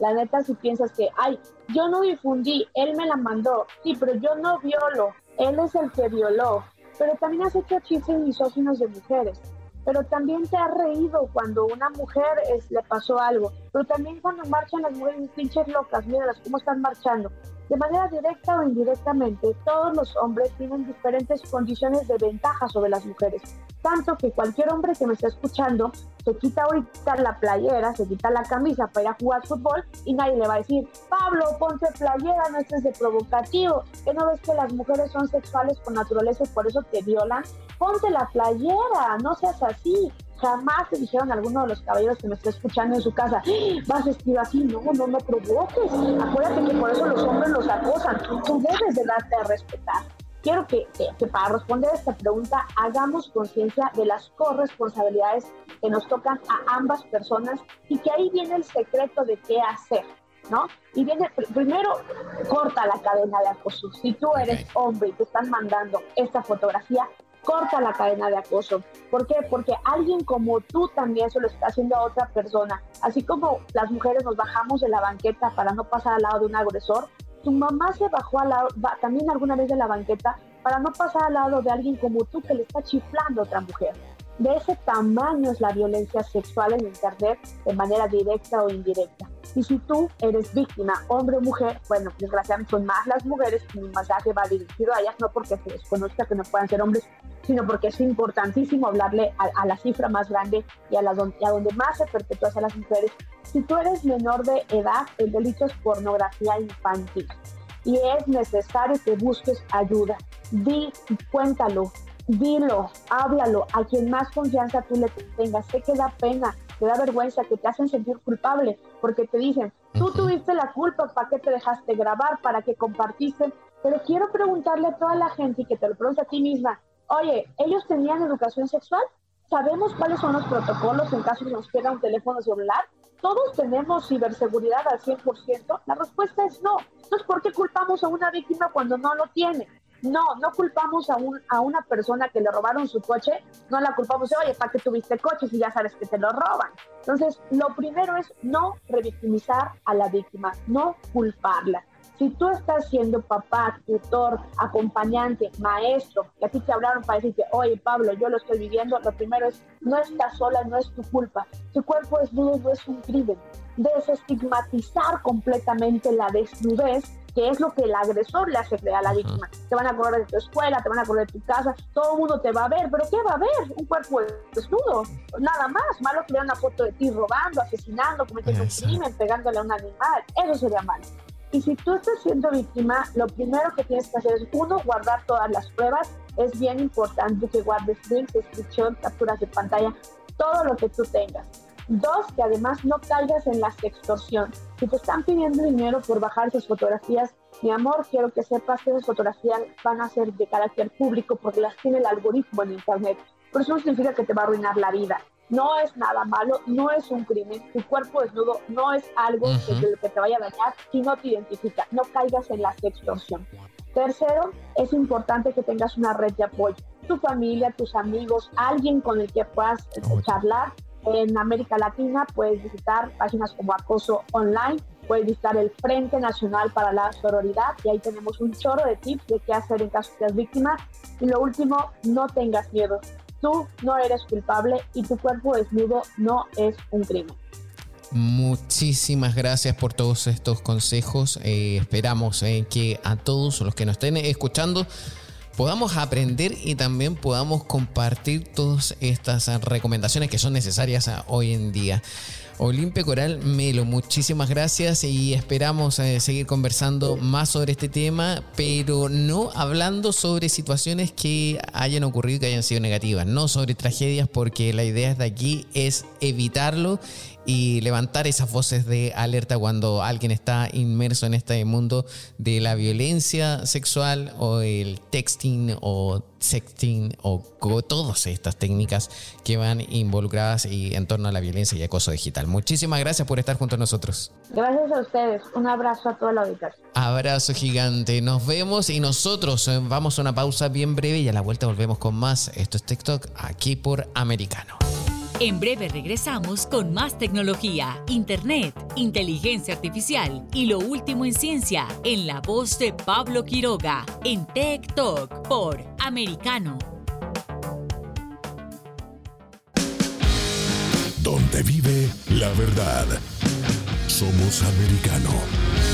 La neta, si piensas que, ay, yo no difundí, él me la mandó, sí, pero yo no violo, él es el que violó, pero también has hecho chistes misóginos de mujeres, pero también te has reído cuando una mujer le pasó algo, pero también cuando marchan las mujeres pinches locas, míralas cómo están marchando, de manera directa o indirectamente, todos los hombres tienen diferentes condiciones de ventaja sobre las mujeres. Tanto que cualquier hombre que me esté escuchando se quita ahorita la playera, se quita la camisa para ir a jugar fútbol y nadie le va a decir, Pablo, ponte playera, no estés de provocativo, que no ves que las mujeres son sexuales por naturaleza y por eso te violan. Ponte la playera, no seas así jamás te dijeron a alguno de los caballeros que me está escuchando en su casa, vas vestido así, no, no me provoques. Acuérdate que por eso los hombres los acosan. Tú debes de darte a respetar. Quiero que, que, para responder a esta pregunta hagamos conciencia de las corresponsabilidades que nos tocan a ambas personas y que ahí viene el secreto de qué hacer. ¿no? Y viene, primero, corta la cadena de acoso. Si tú eres hombre y te están mandando esta fotografía, corta la cadena de acoso. ¿Por qué? Porque alguien como tú también se lo está haciendo a otra persona. Así como las mujeres nos bajamos de la banqueta para no pasar al lado de un agresor, tu mamá se bajó al lado, también alguna vez de la banqueta para no pasar al lado de alguien como tú que le está chiflando a otra mujer. De ese tamaño es la violencia sexual en Internet de manera directa o indirecta. Y si tú eres víctima, hombre o mujer, bueno, desgraciadamente son más las mujeres y mi mensaje va dirigido a ellas, no porque se desconozca que no puedan ser hombres, sino porque es importantísimo hablarle a, la cifra más grande y a, la, donde más se perpetúa a las mujeres. Si tú eres menor de edad, el delito es pornografía infantil y es necesario que busques ayuda. Di, cuéntalo, dilo, háblalo a quien más confianza tú le tengas. Sé que da pena, te da vergüenza, que te hacen sentir culpable, porque te dicen, tú tuviste la culpa, ¿para qué te dejaste grabar? ¿Para qué compartiste? Pero quiero preguntarle a toda la gente y que te lo preguntes a ti misma, oye, ¿ellos tenían educación sexual? ¿Sabemos cuáles son los protocolos en caso de que nos pierda un teléfono celular? ¿Todos tenemos ciberseguridad al 100%? La respuesta es no. Entonces, ¿por qué culpamos a una víctima cuando no lo tiene? No, no culpamos a, un, a una persona que le robaron su coche, no la culpamos oye, ¿para qué tuviste coche si ya sabes que te lo roban? Entonces, lo primero es no revictimizar a la víctima, no culparla. Si tú estás siendo papá, tutor, acompañante, maestro, y a ti te hablaron para decirte, oye Pablo, yo lo estoy viviendo, lo primero es, no estás sola, no es tu culpa. Tu cuerpo desnudo no es un crimen. Desestigmatizar completamente la desnudez que es lo que el agresor le hace creer a la víctima. Te van a correr de tu escuela, te van a correr de tu casa, todo el mundo te va a ver, pero ¿qué va a ver? Un cuerpo desnudo, nada más. Malo que una foto de ti robando, asesinando, cometiendo un crimen, pegándole a un animal, eso sería malo. Y si tú estás siendo víctima, lo primero que tienes que hacer es, uno, guardar todas las pruebas. Es bien importante que guardes links, descripción, capturas de pantalla, todo lo que tú tengas. Dos, que además no caigas en la extorsión. Si te están pidiendo dinero por bajar tus fotografías, mi amor, quiero que sepas que esas fotografías van a ser de carácter público porque las tiene el algoritmo en Internet. Pero eso no significa que te va a arruinar la vida no es nada malo, no es un crimen, tu cuerpo desnudo no es algo que, te vaya a dañar si no te identifica, no caigas en la extorsión. Tercero, es importante que tengas una red de apoyo, tu familia, tus amigos, alguien con el que puedas charlar. En América Latina puedes visitar páginas como Acoso Online, puedes visitar el Frente Nacional para la Sororidad y ahí tenemos un chorro de tips de qué hacer en caso de seas víctima. Y lo último, no tengas miedo tú no eres culpable y tu cuerpo desnudo no es un crimen. Muchísimas gracias por todos estos consejos. Eh, esperamos eh, que a todos los que nos estén escuchando podamos aprender y también podamos compartir todas estas recomendaciones que son necesarias hoy en día. Olimpia Coral Melo, muchísimas gracias y esperamos eh, seguir conversando más sobre este tema, pero no hablando sobre situaciones que hayan ocurrido que hayan sido negativas, no sobre tragedias, porque la idea de aquí es evitarlo y levantar esas voces de alerta cuando alguien está inmerso en este mundo de la violencia sexual o el texting o sexting o todas estas técnicas que van involucradas y en torno a la violencia y acoso digital. Muchísimas gracias por estar junto a nosotros. Gracias a ustedes. Un abrazo a toda la audiencia. Abrazo gigante. Nos vemos y nosotros eh, vamos a una pausa bien breve y a la vuelta volvemos con más. Esto es TikTok aquí por Americano. En breve regresamos con más tecnología, internet, inteligencia artificial y lo último en ciencia en la voz de Pablo Quiroga en Tech Talk por Americano. Donde vive la verdad. Somos americano.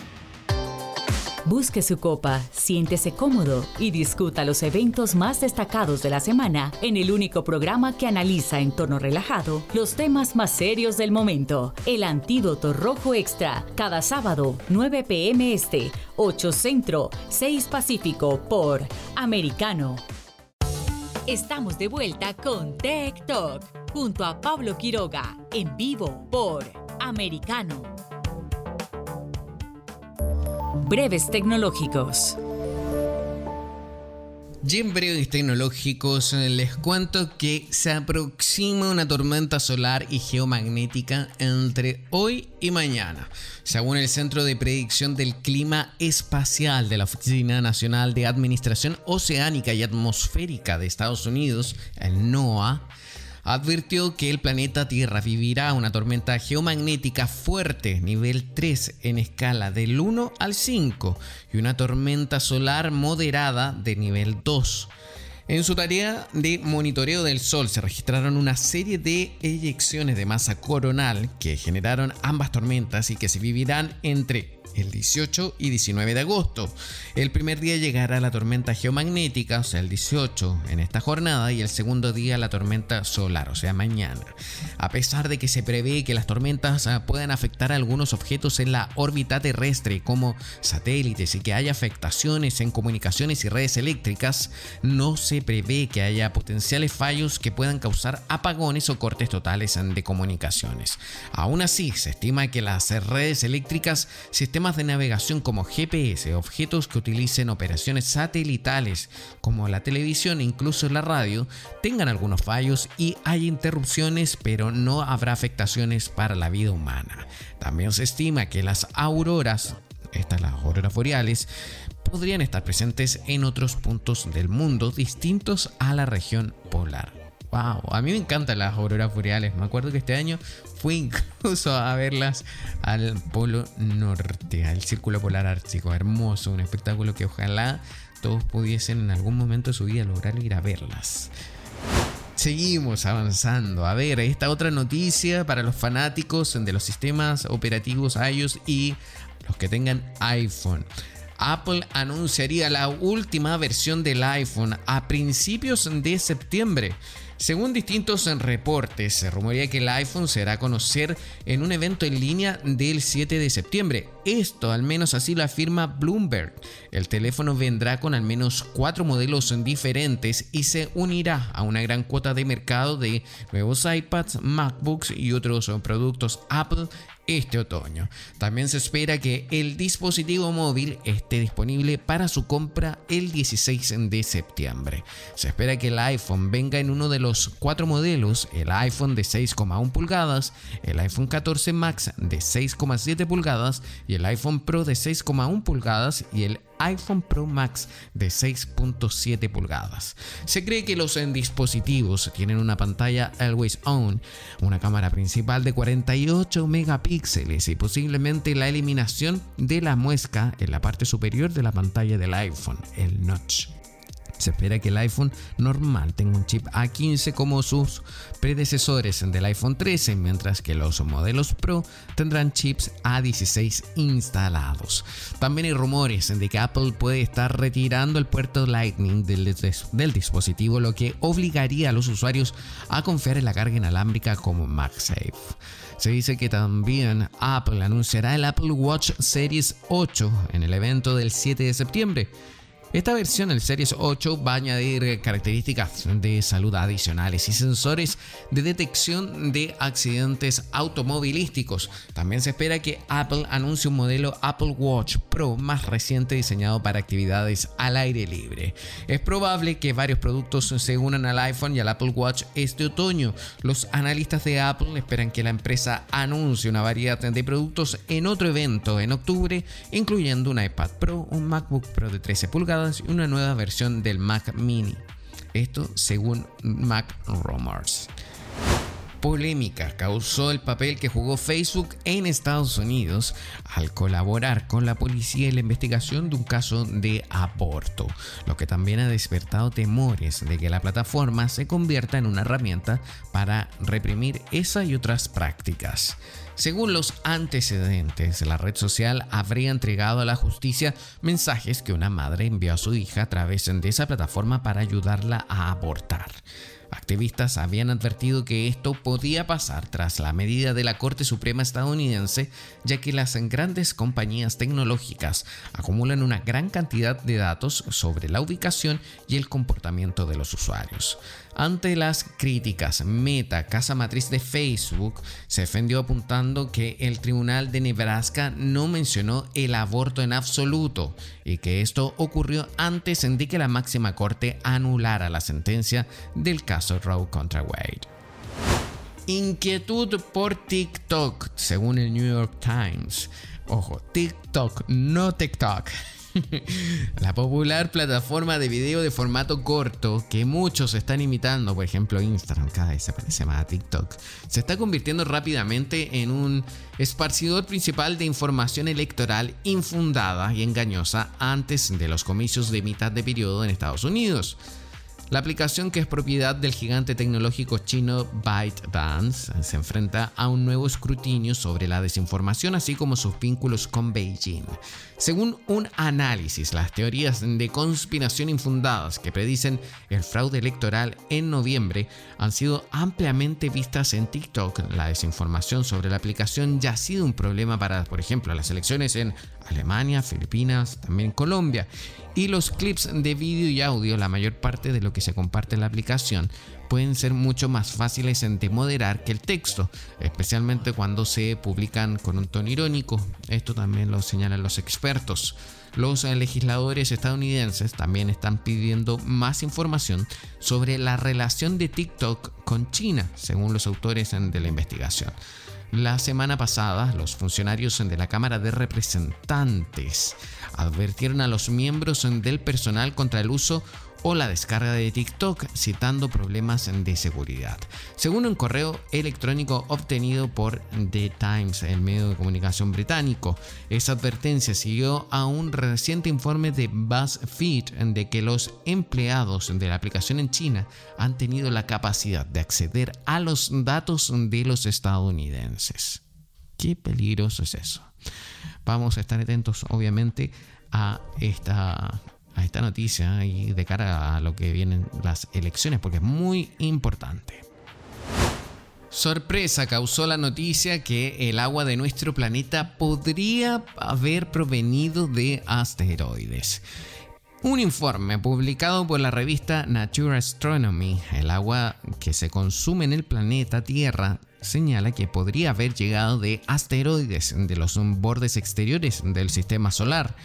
Busque su copa, siéntese cómodo y discuta los eventos más destacados de la semana en el único programa que analiza en tono relajado los temas más serios del momento. El Antídoto Rojo Extra, cada sábado, 9 pm este, 8 Centro, 6 Pacífico por Americano. Estamos de vuelta con Tech Talk junto a Pablo Quiroga en vivo por Americano. Breves tecnológicos. Y en breves tecnológicos les cuento que se aproxima una tormenta solar y geomagnética entre hoy y mañana. Según el Centro de Predicción del Clima Espacial de la Oficina Nacional de Administración Oceánica y Atmosférica de Estados Unidos, el NOAA, advirtió que el planeta Tierra vivirá una tormenta geomagnética fuerte, nivel 3 en escala del 1 al 5, y una tormenta solar moderada de nivel 2. En su tarea de monitoreo del Sol se registraron una serie de eyecciones de masa coronal que generaron ambas tormentas y que se vivirán entre el 18 y 19 de agosto. El primer día llegará la tormenta geomagnética, o sea, el 18 en esta jornada, y el segundo día la tormenta solar, o sea, mañana. A pesar de que se prevé que las tormentas ah, puedan afectar a algunos objetos en la órbita terrestre, como satélites, y que haya afectaciones en comunicaciones y redes eléctricas, no se prevé que haya potenciales fallos que puedan causar apagones o cortes totales de comunicaciones. Aún así, se estima que las redes eléctricas, sistemas de navegación como GPS, objetos que utilicen operaciones satelitales como la televisión e incluso la radio, tengan algunos fallos y hay interrupciones, pero no habrá afectaciones para la vida humana. También se estima que las auroras, estas las auroras boreales, podrían estar presentes en otros puntos del mundo distintos a la región polar. Wow, a mí me encantan las auroras boreales. Me acuerdo que este año fui incluso a verlas al Polo Norte, al Círculo Polar Ártico. Hermoso, un espectáculo que ojalá todos pudiesen en algún momento de su vida lograr ir a verlas. Seguimos avanzando. A ver, esta otra noticia para los fanáticos de los sistemas operativos iOS y los que tengan iPhone. Apple anunciaría la última versión del iPhone a principios de septiembre. Según distintos reportes, se rumorea que el iPhone será a conocer en un evento en línea del 7 de septiembre. Esto al menos así lo afirma Bloomberg. El teléfono vendrá con al menos cuatro modelos diferentes y se unirá a una gran cuota de mercado de nuevos iPads, MacBooks y otros productos Apple este otoño. También se espera que el dispositivo móvil esté disponible para su compra el 16 de septiembre. Se espera que el iPhone venga en uno de los cuatro modelos, el iPhone de 6,1 pulgadas, el iPhone 14 Max de 6,7 pulgadas y el iPhone Pro de 6,1 pulgadas y el iPhone Pro Max de 6.7 pulgadas. Se cree que los dispositivos tienen una pantalla Always On, una cámara principal de 48 megapíxeles y posiblemente la eliminación de la muesca en la parte superior de la pantalla del iPhone, el notch. Se espera que el iPhone normal tenga un chip A15 como sus predecesores del iPhone 13, mientras que los modelos Pro tendrán chips A16 instalados. También hay rumores de que Apple puede estar retirando el puerto Lightning del, del dispositivo, lo que obligaría a los usuarios a confiar en la carga inalámbrica como MagSafe. Se dice que también Apple anunciará el Apple Watch Series 8 en el evento del 7 de septiembre. Esta versión, el Series 8, va a añadir características de salud adicionales y sensores de detección de accidentes automovilísticos. También se espera que Apple anuncie un modelo Apple Watch Pro más reciente diseñado para actividades al aire libre. Es probable que varios productos se unan al iPhone y al Apple Watch este otoño. Los analistas de Apple esperan que la empresa anuncie una variedad de productos en otro evento en octubre, incluyendo un iPad Pro, un MacBook Pro de 13 pulgadas, y una nueva versión del Mac Mini. Esto según Mac Rumors. Polémica causó el papel que jugó Facebook en Estados Unidos al colaborar con la policía en la investigación de un caso de aborto, lo que también ha despertado temores de que la plataforma se convierta en una herramienta para reprimir esa y otras prácticas. Según los antecedentes, la red social habría entregado a la justicia mensajes que una madre envió a su hija a través de esa plataforma para ayudarla a abortar. Activistas habían advertido que esto podía pasar tras la medida de la Corte Suprema estadounidense, ya que las grandes compañías tecnológicas acumulan una gran cantidad de datos sobre la ubicación y el comportamiento de los usuarios. Ante las críticas, Meta, casa matriz de Facebook, se defendió apuntando que el Tribunal de Nebraska no mencionó el aborto en absoluto y que esto ocurrió antes de que la máxima corte anulara la sentencia del caso Roe contra Wade. Inquietud por TikTok, según el New York Times. Ojo, TikTok, no TikTok. la popular plataforma de video de formato corto que muchos están imitando, por ejemplo Instagram, cada vez se parece más a TikTok, se está convirtiendo rápidamente en un esparcidor principal de información electoral infundada y engañosa antes de los comicios de mitad de periodo en Estados Unidos. La aplicación que es propiedad del gigante tecnológico chino ByteDance se enfrenta a un nuevo escrutinio sobre la desinformación así como sus vínculos con Beijing. Según un análisis, las teorías de conspiración infundadas que predicen el fraude electoral en noviembre han sido ampliamente vistas en TikTok. La desinformación sobre la aplicación ya ha sido un problema para, por ejemplo, las elecciones en Alemania, Filipinas, también Colombia. Y los clips de vídeo y audio, la mayor parte de lo que se comparte en la aplicación, pueden ser mucho más fáciles de moderar que el texto, especialmente cuando se publican con un tono irónico. Esto también lo señalan los expertos. Los legisladores estadounidenses también están pidiendo más información sobre la relación de TikTok con China, según los autores de la investigación. La semana pasada, los funcionarios de la Cámara de Representantes advirtieron a los miembros del personal contra el uso o la descarga de TikTok citando problemas de seguridad. Según un correo electrónico obtenido por The Times, el medio de comunicación británico, esa advertencia siguió a un reciente informe de BuzzFeed de que los empleados de la aplicación en China han tenido la capacidad de acceder a los datos de los estadounidenses. Qué peligroso es eso. Vamos a estar atentos, obviamente, a esta a esta noticia y de cara a lo que vienen las elecciones, porque es muy importante. Sorpresa causó la noticia que el agua de nuestro planeta podría haber provenido de asteroides. Un informe publicado por la revista Nature Astronomy, el agua que se consume en el planeta Tierra, señala que podría haber llegado de asteroides de los bordes exteriores del sistema solar.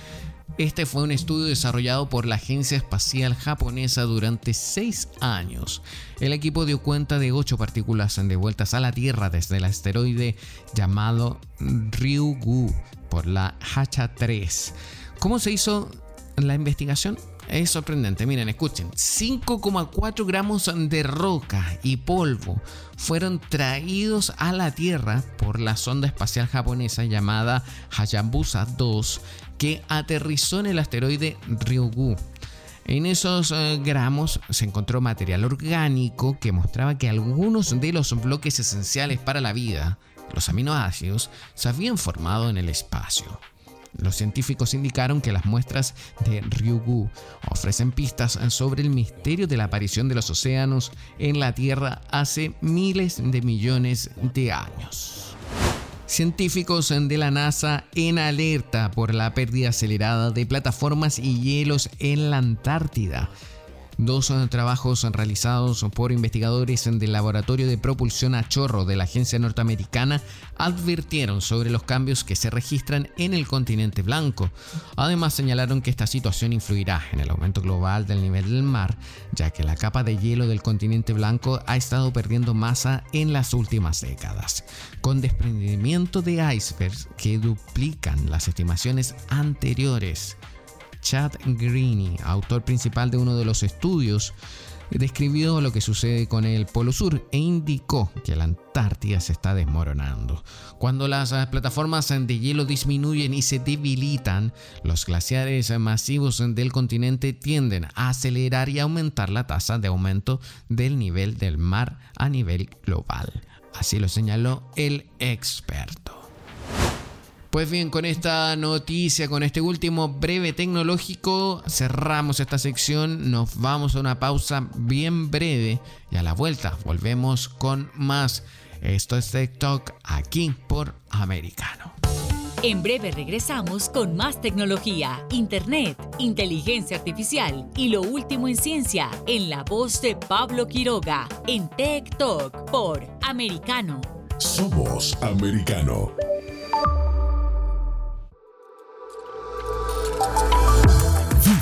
Este fue un estudio desarrollado por la Agencia Espacial Japonesa durante seis años. El equipo dio cuenta de ocho partículas devueltas a la Tierra desde el asteroide llamado Ryugu por la Hacha 3. ¿Cómo se hizo la investigación? Es sorprendente, miren, escuchen. 5,4 gramos de roca y polvo fueron traídos a la Tierra por la sonda espacial japonesa llamada Hayabusa 2 que aterrizó en el asteroide Ryugu. En esos eh, gramos se encontró material orgánico que mostraba que algunos de los bloques esenciales para la vida, los aminoácidos, se habían formado en el espacio. Los científicos indicaron que las muestras de Ryugu ofrecen pistas sobre el misterio de la aparición de los océanos en la Tierra hace miles de millones de años. Científicos de la NASA en alerta por la pérdida acelerada de plataformas y hielos en la Antártida. Dos trabajos realizados por investigadores del Laboratorio de Propulsión a Chorro de la agencia norteamericana advirtieron sobre los cambios que se registran en el continente blanco. Además señalaron que esta situación influirá en el aumento global del nivel del mar, ya que la capa de hielo del continente blanco ha estado perdiendo masa en las últimas décadas, con desprendimiento de icebergs que duplican las estimaciones anteriores. Chad Greene, autor principal de uno de los estudios, describió lo que sucede con el Polo Sur e indicó que la Antártida se está desmoronando. Cuando las plataformas de hielo disminuyen y se debilitan, los glaciares masivos del continente tienden a acelerar y aumentar la tasa de aumento del nivel del mar a nivel global. Así lo señaló el experto. Pues bien, con esta noticia, con este último breve tecnológico, cerramos esta sección, nos vamos a una pausa bien breve y a la vuelta volvemos con más. Esto es TikTok aquí por Americano. En breve regresamos con más tecnología, internet, inteligencia artificial y lo último en ciencia en la voz de Pablo Quiroga en Tech Talk por Americano. Somos Americano.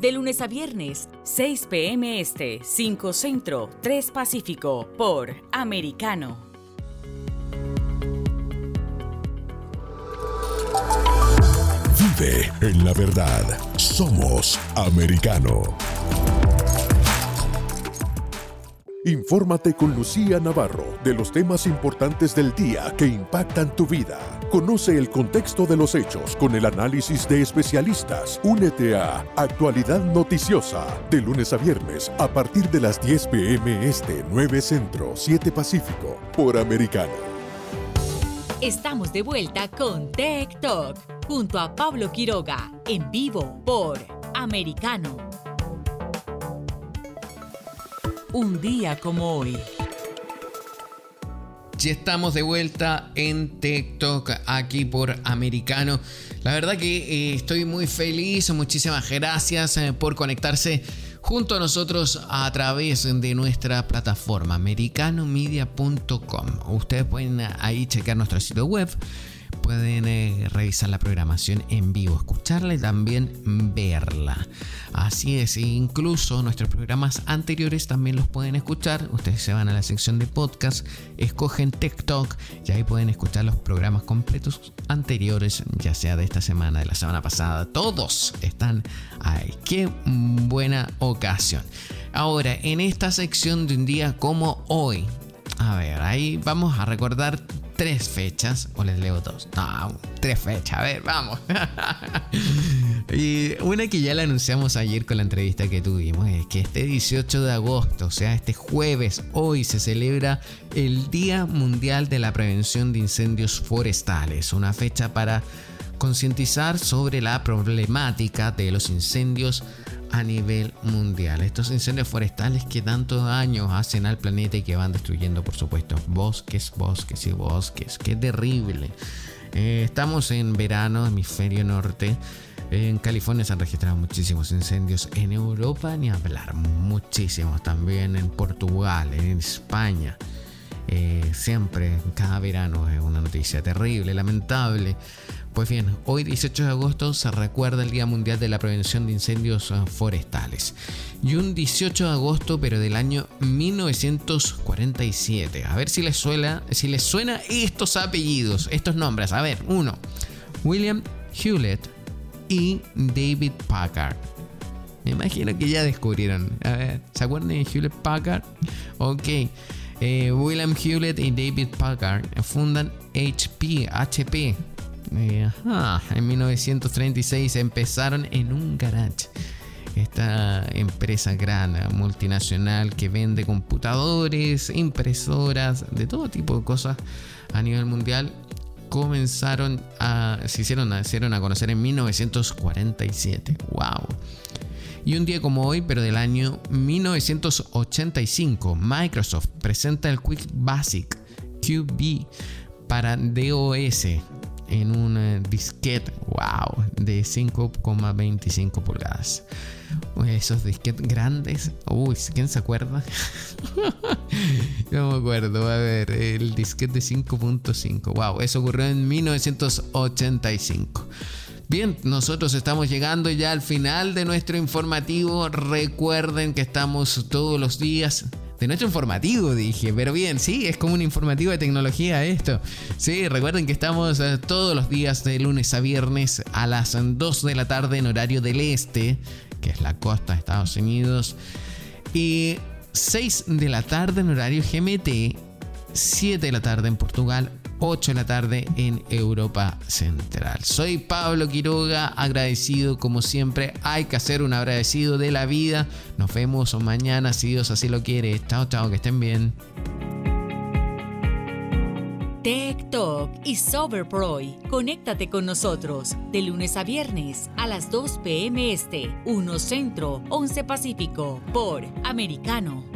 de lunes a viernes, 6 p.m. Este, 5 Centro, 3 Pacífico, por Americano. Vive en la verdad. Somos Americano. Infórmate con Lucía Navarro de los temas importantes del día que impactan tu vida. Conoce el contexto de los hechos con el análisis de especialistas. Únete a Actualidad Noticiosa de lunes a viernes a partir de las 10 pm este 9 Centro 7 Pacífico por Americano. Estamos de vuelta con Tech Talk junto a Pablo Quiroga en vivo por Americano. Un día como hoy. Ya estamos de vuelta en TikTok aquí por Americano. La verdad que eh, estoy muy feliz, muchísimas gracias eh, por conectarse junto a nosotros a través de nuestra plataforma americanomedia.com. Ustedes pueden ahí checar nuestro sitio web pueden eh, revisar la programación en vivo, escucharla y también verla. Así es, e incluso nuestros programas anteriores también los pueden escuchar. Ustedes se van a la sección de podcast, escogen TikTok y ahí pueden escuchar los programas completos anteriores, ya sea de esta semana, de la semana pasada. Todos están ahí. Qué buena ocasión. Ahora, en esta sección de un día como hoy, a ver, ahí vamos a recordar tres fechas, o les leo dos. No, tres fechas, a ver, vamos. y una que ya la anunciamos ayer con la entrevista que tuvimos es que este 18 de agosto, o sea, este jueves, hoy se celebra el Día Mundial de la Prevención de Incendios Forestales, una fecha para concientizar sobre la problemática de los incendios a nivel mundial. Estos incendios forestales que tantos daños hacen al planeta y que van destruyendo, por supuesto, bosques, bosques y bosques. Qué terrible. Eh, estamos en verano, hemisferio norte. En California se han registrado muchísimos incendios. En Europa ni hablar, muchísimos. También en Portugal, en España. Eh, siempre, cada verano es una noticia terrible, lamentable. Pues bien, hoy 18 de agosto se recuerda el Día Mundial de la Prevención de Incendios eh, Forestales. Y un 18 de agosto, pero del año 1947. A ver si les suena, si les suena estos apellidos, estos nombres. A ver, uno, William Hewlett y David Packard. Me imagino que ya descubrieron. A ver, ¿se acuerdan de Hewlett Packard? Ok. Eh, William Hewlett y David Packard fundan HP, HP en 1936 empezaron en un garage esta empresa gran, multinacional que vende computadores, impresoras, de todo tipo de cosas a nivel mundial, comenzaron a se hicieron, se hicieron a conocer en 1947. ¡Wow! Y un día como hoy, pero del año 1985, Microsoft presenta el Quick Basic QB para DOS en un disquete, wow, de 5,25 pulgadas. Esos disquetes grandes, uy, ¿quién se acuerda? no me acuerdo, a ver, el disquete de 5.5, wow, eso ocurrió en 1985. Bien, nosotros estamos llegando ya al final de nuestro informativo. Recuerden que estamos todos los días de nuestro informativo, dije. Pero bien, sí, es como un informativo de tecnología esto. Sí, recuerden que estamos eh, todos los días de lunes a viernes a las 2 de la tarde en horario del este, que es la costa de Estados Unidos. Y 6 de la tarde en horario GMT, 7 de la tarde en Portugal, 8 de la tarde en Europa Central. Soy Pablo Quiroga, agradecido como siempre. Hay que hacer un agradecido de la vida. Nos vemos mañana si Dios así lo quiere. Chao, chao, que estén bien. Tech Talk y Soberproy. Conéctate con nosotros de lunes a viernes a las 2 p.m. Este, 1 Centro, 11 Pacífico, por Americano.